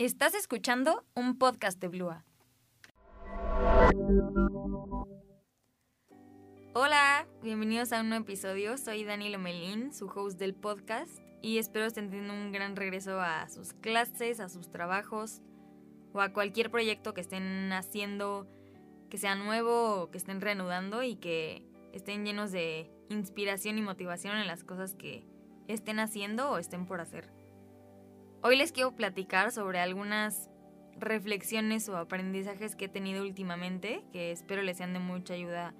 Estás escuchando un podcast de Blua. Hola, bienvenidos a un nuevo episodio. Soy Dani Lomelín, su host del podcast, y espero estén teniendo un gran regreso a sus clases, a sus trabajos o a cualquier proyecto que estén haciendo, que sea nuevo o que estén reanudando y que estén llenos de inspiración y motivación en las cosas que estén haciendo o estén por hacer. Hoy les quiero platicar sobre algunas reflexiones o aprendizajes que he tenido últimamente que espero les sean de mucha ayuda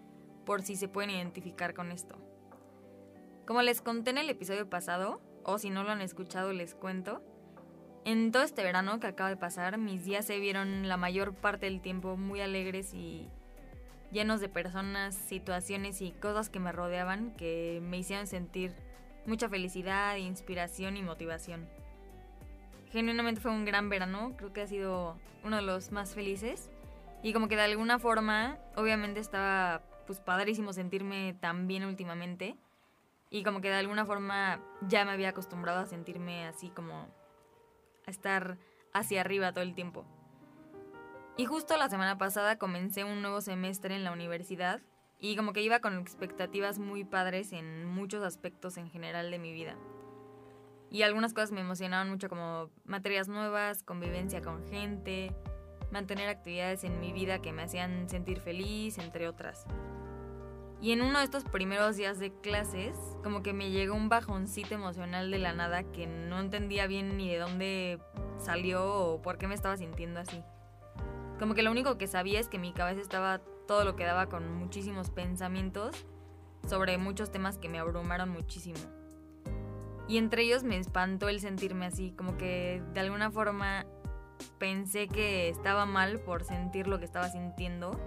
por si se pueden identificar con esto. Como les conté en el episodio pasado, o si no lo han escuchado les cuento, en todo este verano que acaba de pasar, mis días se vieron la mayor parte del tiempo muy alegres y llenos de personas, situaciones y cosas que me rodeaban que me hicieron sentir mucha felicidad, inspiración y motivación genuinamente fue un gran verano, creo que ha sido uno de los más felices. Y como que de alguna forma, obviamente estaba pues padrísimo sentirme tan bien últimamente. Y como que de alguna forma ya me había acostumbrado a sentirme así como a estar hacia arriba todo el tiempo. Y justo la semana pasada comencé un nuevo semestre en la universidad y como que iba con expectativas muy padres en muchos aspectos en general de mi vida. Y algunas cosas me emocionaban mucho como materias nuevas, convivencia con gente, mantener actividades en mi vida que me hacían sentir feliz, entre otras. Y en uno de estos primeros días de clases, como que me llegó un bajoncito emocional de la nada que no entendía bien ni de dónde salió o por qué me estaba sintiendo así. Como que lo único que sabía es que mi cabeza estaba todo lo que daba con muchísimos pensamientos sobre muchos temas que me abrumaron muchísimo. Y entre ellos me espantó el sentirme así, como que de alguna forma pensé que estaba mal por sentir lo que estaba sintiendo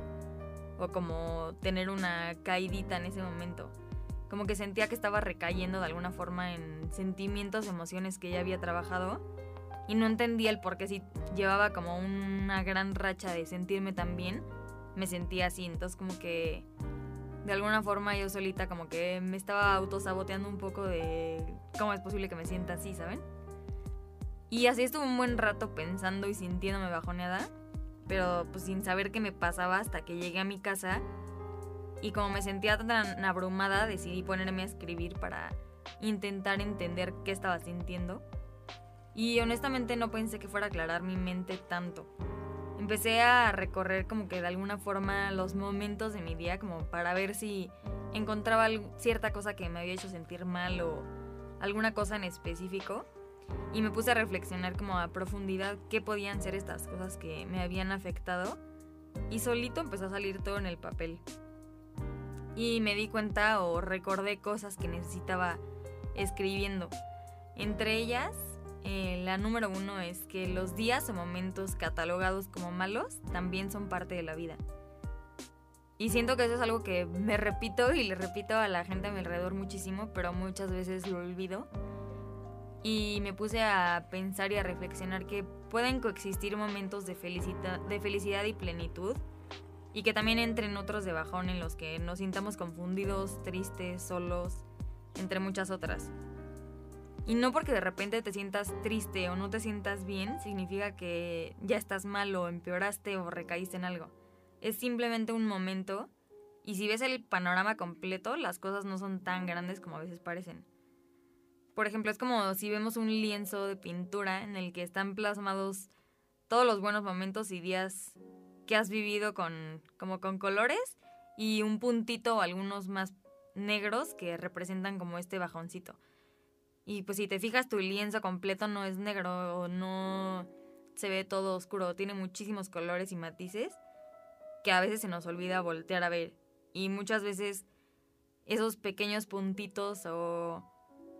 o como tener una caidita en ese momento. Como que sentía que estaba recayendo de alguna forma en sentimientos, emociones que ya había trabajado y no entendía el por qué si llevaba como una gran racha de sentirme tan bien, me sentía así. Entonces como que de alguna forma yo solita como que me estaba autosaboteando un poco de cómo es posible que me sienta así, ¿saben? Y así estuve un buen rato pensando y sintiéndome bajoneada, pero pues sin saber qué me pasaba hasta que llegué a mi casa y como me sentía tan abrumada decidí ponerme a escribir para intentar entender qué estaba sintiendo. Y honestamente no pensé que fuera a aclarar mi mente tanto empecé a recorrer como que de alguna forma los momentos de mi día como para ver si encontraba cierta cosa que me había hecho sentir mal o alguna cosa en específico y me puse a reflexionar como a profundidad qué podían ser estas cosas que me habían afectado y solito empezó a salir todo en el papel. Y me di cuenta o recordé cosas que necesitaba escribiendo. Entre ellas eh, la número uno es que los días o momentos catalogados como malos también son parte de la vida. Y siento que eso es algo que me repito y le repito a la gente a mi alrededor muchísimo, pero muchas veces lo olvido. Y me puse a pensar y a reflexionar que pueden coexistir momentos de, de felicidad y plenitud y que también entren otros de bajón en los que nos sintamos confundidos, tristes, solos, entre muchas otras. Y no porque de repente te sientas triste o no te sientas bien, significa que ya estás mal o empeoraste o recaíste en algo. Es simplemente un momento y si ves el panorama completo, las cosas no son tan grandes como a veces parecen. Por ejemplo, es como si vemos un lienzo de pintura en el que están plasmados todos los buenos momentos y días que has vivido con como con colores y un puntito o algunos más negros que representan como este bajoncito. Y pues si te fijas, tu lienzo completo no es negro o no se ve todo oscuro. Tiene muchísimos colores y matices que a veces se nos olvida voltear a ver. Y muchas veces esos pequeños puntitos o,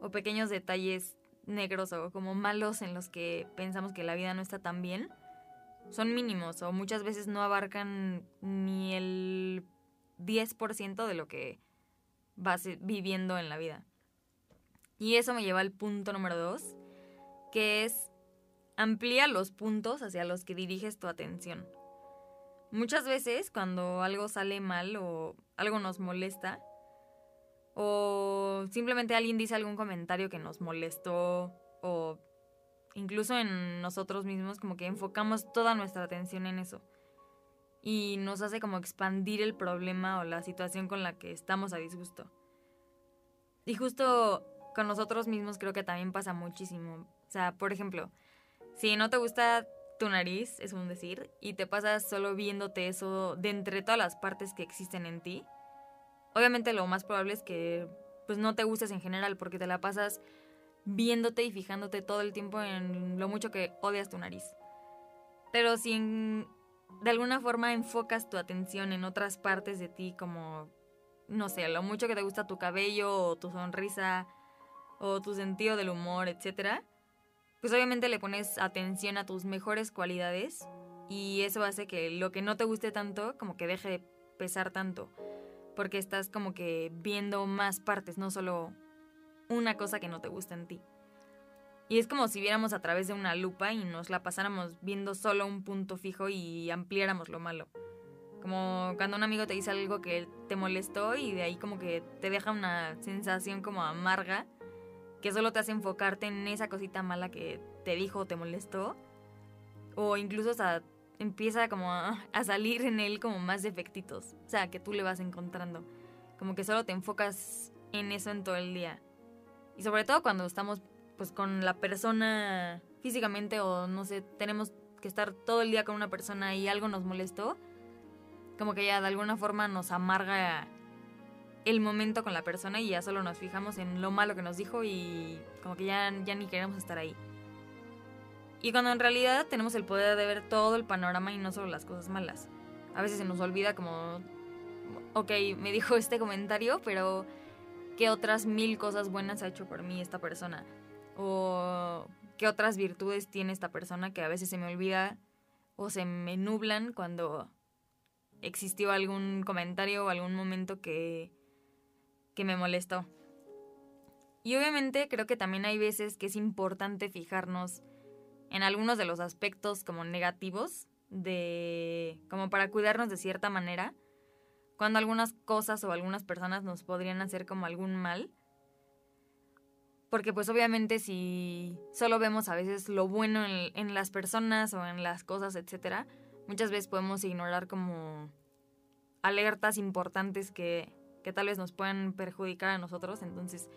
o pequeños detalles negros o como malos en los que pensamos que la vida no está tan bien son mínimos o muchas veces no abarcan ni el 10% de lo que vas viviendo en la vida. Y eso me lleva al punto número dos, que es amplía los puntos hacia los que diriges tu atención. Muchas veces cuando algo sale mal o algo nos molesta, o simplemente alguien dice algún comentario que nos molestó, o incluso en nosotros mismos, como que enfocamos toda nuestra atención en eso. Y nos hace como expandir el problema o la situación con la que estamos a disgusto. Y justo con nosotros mismos creo que también pasa muchísimo. O sea, por ejemplo, si no te gusta tu nariz, es un decir, y te pasas solo viéndote eso de entre todas las partes que existen en ti, obviamente lo más probable es que pues no te gustes en general porque te la pasas viéndote y fijándote todo el tiempo en lo mucho que odias tu nariz. Pero si de alguna forma enfocas tu atención en otras partes de ti como, no sé, lo mucho que te gusta tu cabello o tu sonrisa o tu sentido del humor, etc., pues obviamente le pones atención a tus mejores cualidades y eso hace que lo que no te guste tanto como que deje de pesar tanto porque estás como que viendo más partes, no solo una cosa que no te gusta en ti. Y es como si viéramos a través de una lupa y nos la pasáramos viendo solo un punto fijo y ampliáramos lo malo. Como cuando un amigo te dice algo que te molestó y de ahí como que te deja una sensación como amarga, que solo te hace enfocarte en esa cosita mala que te dijo o te molestó. O incluso hasta empieza como a, a salir en él como más defectitos. O sea, que tú le vas encontrando. Como que solo te enfocas en eso en todo el día. Y sobre todo cuando estamos pues con la persona físicamente o no sé, tenemos que estar todo el día con una persona y algo nos molestó, como que ya de alguna forma nos amarga el momento con la persona y ya solo nos fijamos en lo malo que nos dijo y como que ya, ya ni queremos estar ahí. Y cuando en realidad tenemos el poder de ver todo el panorama y no solo las cosas malas. A veces se nos olvida como, ok, me dijo este comentario, pero qué otras mil cosas buenas ha hecho por mí esta persona. O qué otras virtudes tiene esta persona que a veces se me olvida o se me nublan cuando existió algún comentario o algún momento que, que me molestó. Y obviamente creo que también hay veces que es importante fijarnos en algunos de los aspectos como negativos de como para cuidarnos de cierta manera cuando algunas cosas o algunas personas nos podrían hacer como algún mal. Porque pues obviamente si solo vemos a veces lo bueno en, las personas o en las cosas, etcétera, muchas veces podemos ignorar como alertas importantes que, que tal vez nos puedan perjudicar a nosotros. Entonces,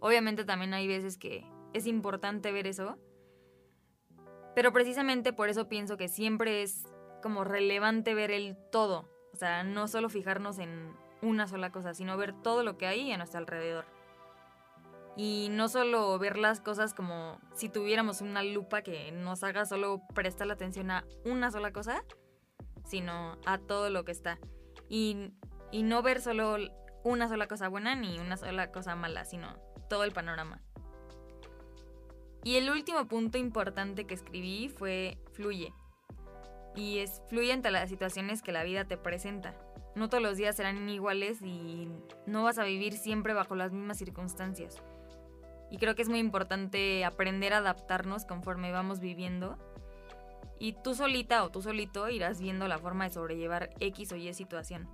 obviamente también hay veces que es importante ver eso. Pero precisamente por eso pienso que siempre es como relevante ver el todo. O sea, no solo fijarnos en una sola cosa, sino ver todo lo que hay a nuestro alrededor. Y no solo ver las cosas como si tuviéramos una lupa que nos haga solo prestar la atención a una sola cosa, sino a todo lo que está. Y, y no ver solo una sola cosa buena ni una sola cosa mala, sino todo el panorama. Y el último punto importante que escribí fue fluye y es fluye ante las situaciones que la vida te presenta. No todos los días serán iguales y no vas a vivir siempre bajo las mismas circunstancias. Y creo que es muy importante aprender a adaptarnos conforme vamos viviendo. Y tú solita o tú solito irás viendo la forma de sobrellevar X o Y situación.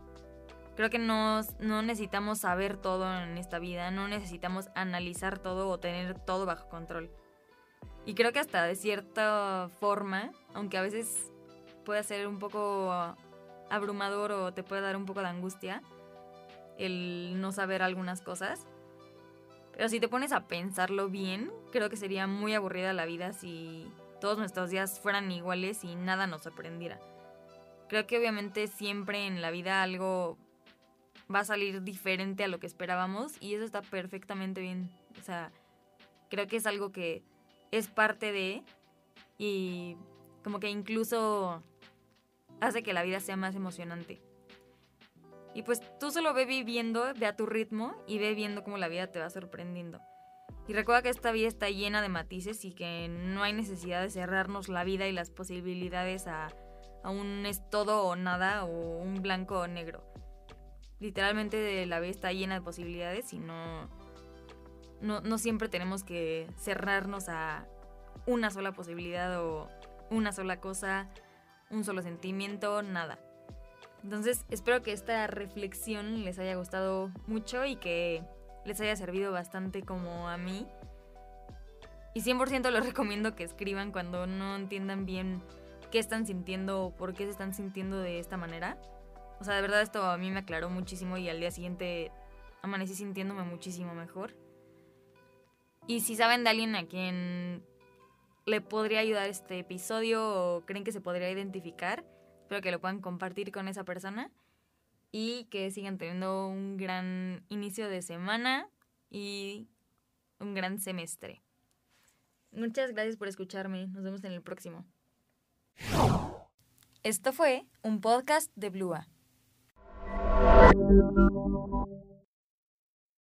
Creo que no, no necesitamos saber todo en esta vida, no necesitamos analizar todo o tener todo bajo control. Y creo que hasta de cierta forma, aunque a veces puede ser un poco abrumador o te puede dar un poco de angustia el no saber algunas cosas. Pero si te pones a pensarlo bien, creo que sería muy aburrida la vida si todos nuestros días fueran iguales y nada nos sorprendiera. Creo que obviamente siempre en la vida algo va a salir diferente a lo que esperábamos y eso está perfectamente bien. O sea, creo que es algo que es parte de y como que incluso hace que la vida sea más emocionante. Y pues tú solo ve viviendo, ve a tu ritmo y ve viendo cómo la vida te va sorprendiendo. Y recuerda que esta vida está llena de matices y que no hay necesidad de cerrarnos la vida y las posibilidades a, a un es todo o nada o un blanco o negro. Literalmente la vida está llena de posibilidades y no, no, no siempre tenemos que cerrarnos a una sola posibilidad o una sola cosa un solo sentimiento, nada. Entonces espero que esta reflexión les haya gustado mucho y que les haya servido bastante como a mí. Y 100% les recomiendo que escriban cuando no entiendan bien qué están sintiendo o por qué se están sintiendo de esta manera. O sea, de verdad esto a mí me aclaró muchísimo y al día siguiente amanecí sintiéndome muchísimo mejor. Y si saben de alguien a quien le podría ayudar este episodio o creen que se podría identificar, espero que lo puedan compartir con esa persona y que sigan teniendo un gran inicio de semana y un gran semestre. Muchas gracias por escucharme. Nos vemos en el próximo. Esto fue un podcast de Blua. Thank you.